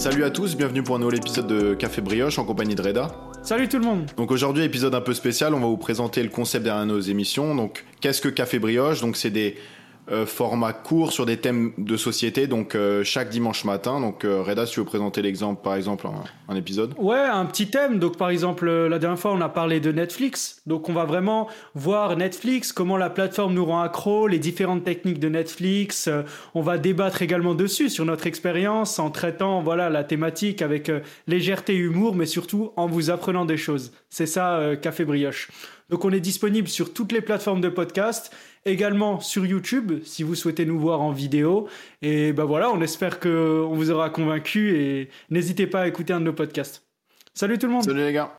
Salut à tous, bienvenue pour un nouvel épisode de Café Brioche en compagnie de Reda. Salut tout le monde Donc aujourd'hui, épisode un peu spécial, on va vous présenter le concept derrière nos émissions. Donc qu'est-ce que Café Brioche? Donc c'est des euh, formats courts sur des thèmes de société, donc euh, chaque dimanche matin. Donc euh, Reda, si tu veux présenter l'exemple, par exemple, un, un, épisode Ouais, un petit thème. Donc par exemple, la dernière fois, on a parlé de Netflix. Donc on va vraiment voir Netflix, comment la plateforme nous rend accro, les différentes techniques de Netflix. on va débattre également dessus, sur notre expérience, en traitant voilà la thématique avec légèreté et humour, mais surtout en vous apprenant des choses. C'est ça, Café Brioche. Donc on est disponible sur toutes les plateformes de podcast, également sur YouTube si vous souhaitez nous voir en vidéo. Et ben voilà, on espère qu'on vous aura convaincu et n'hésitez pas à écouter un de nos podcasts. Salut tout le monde. Salut les gars.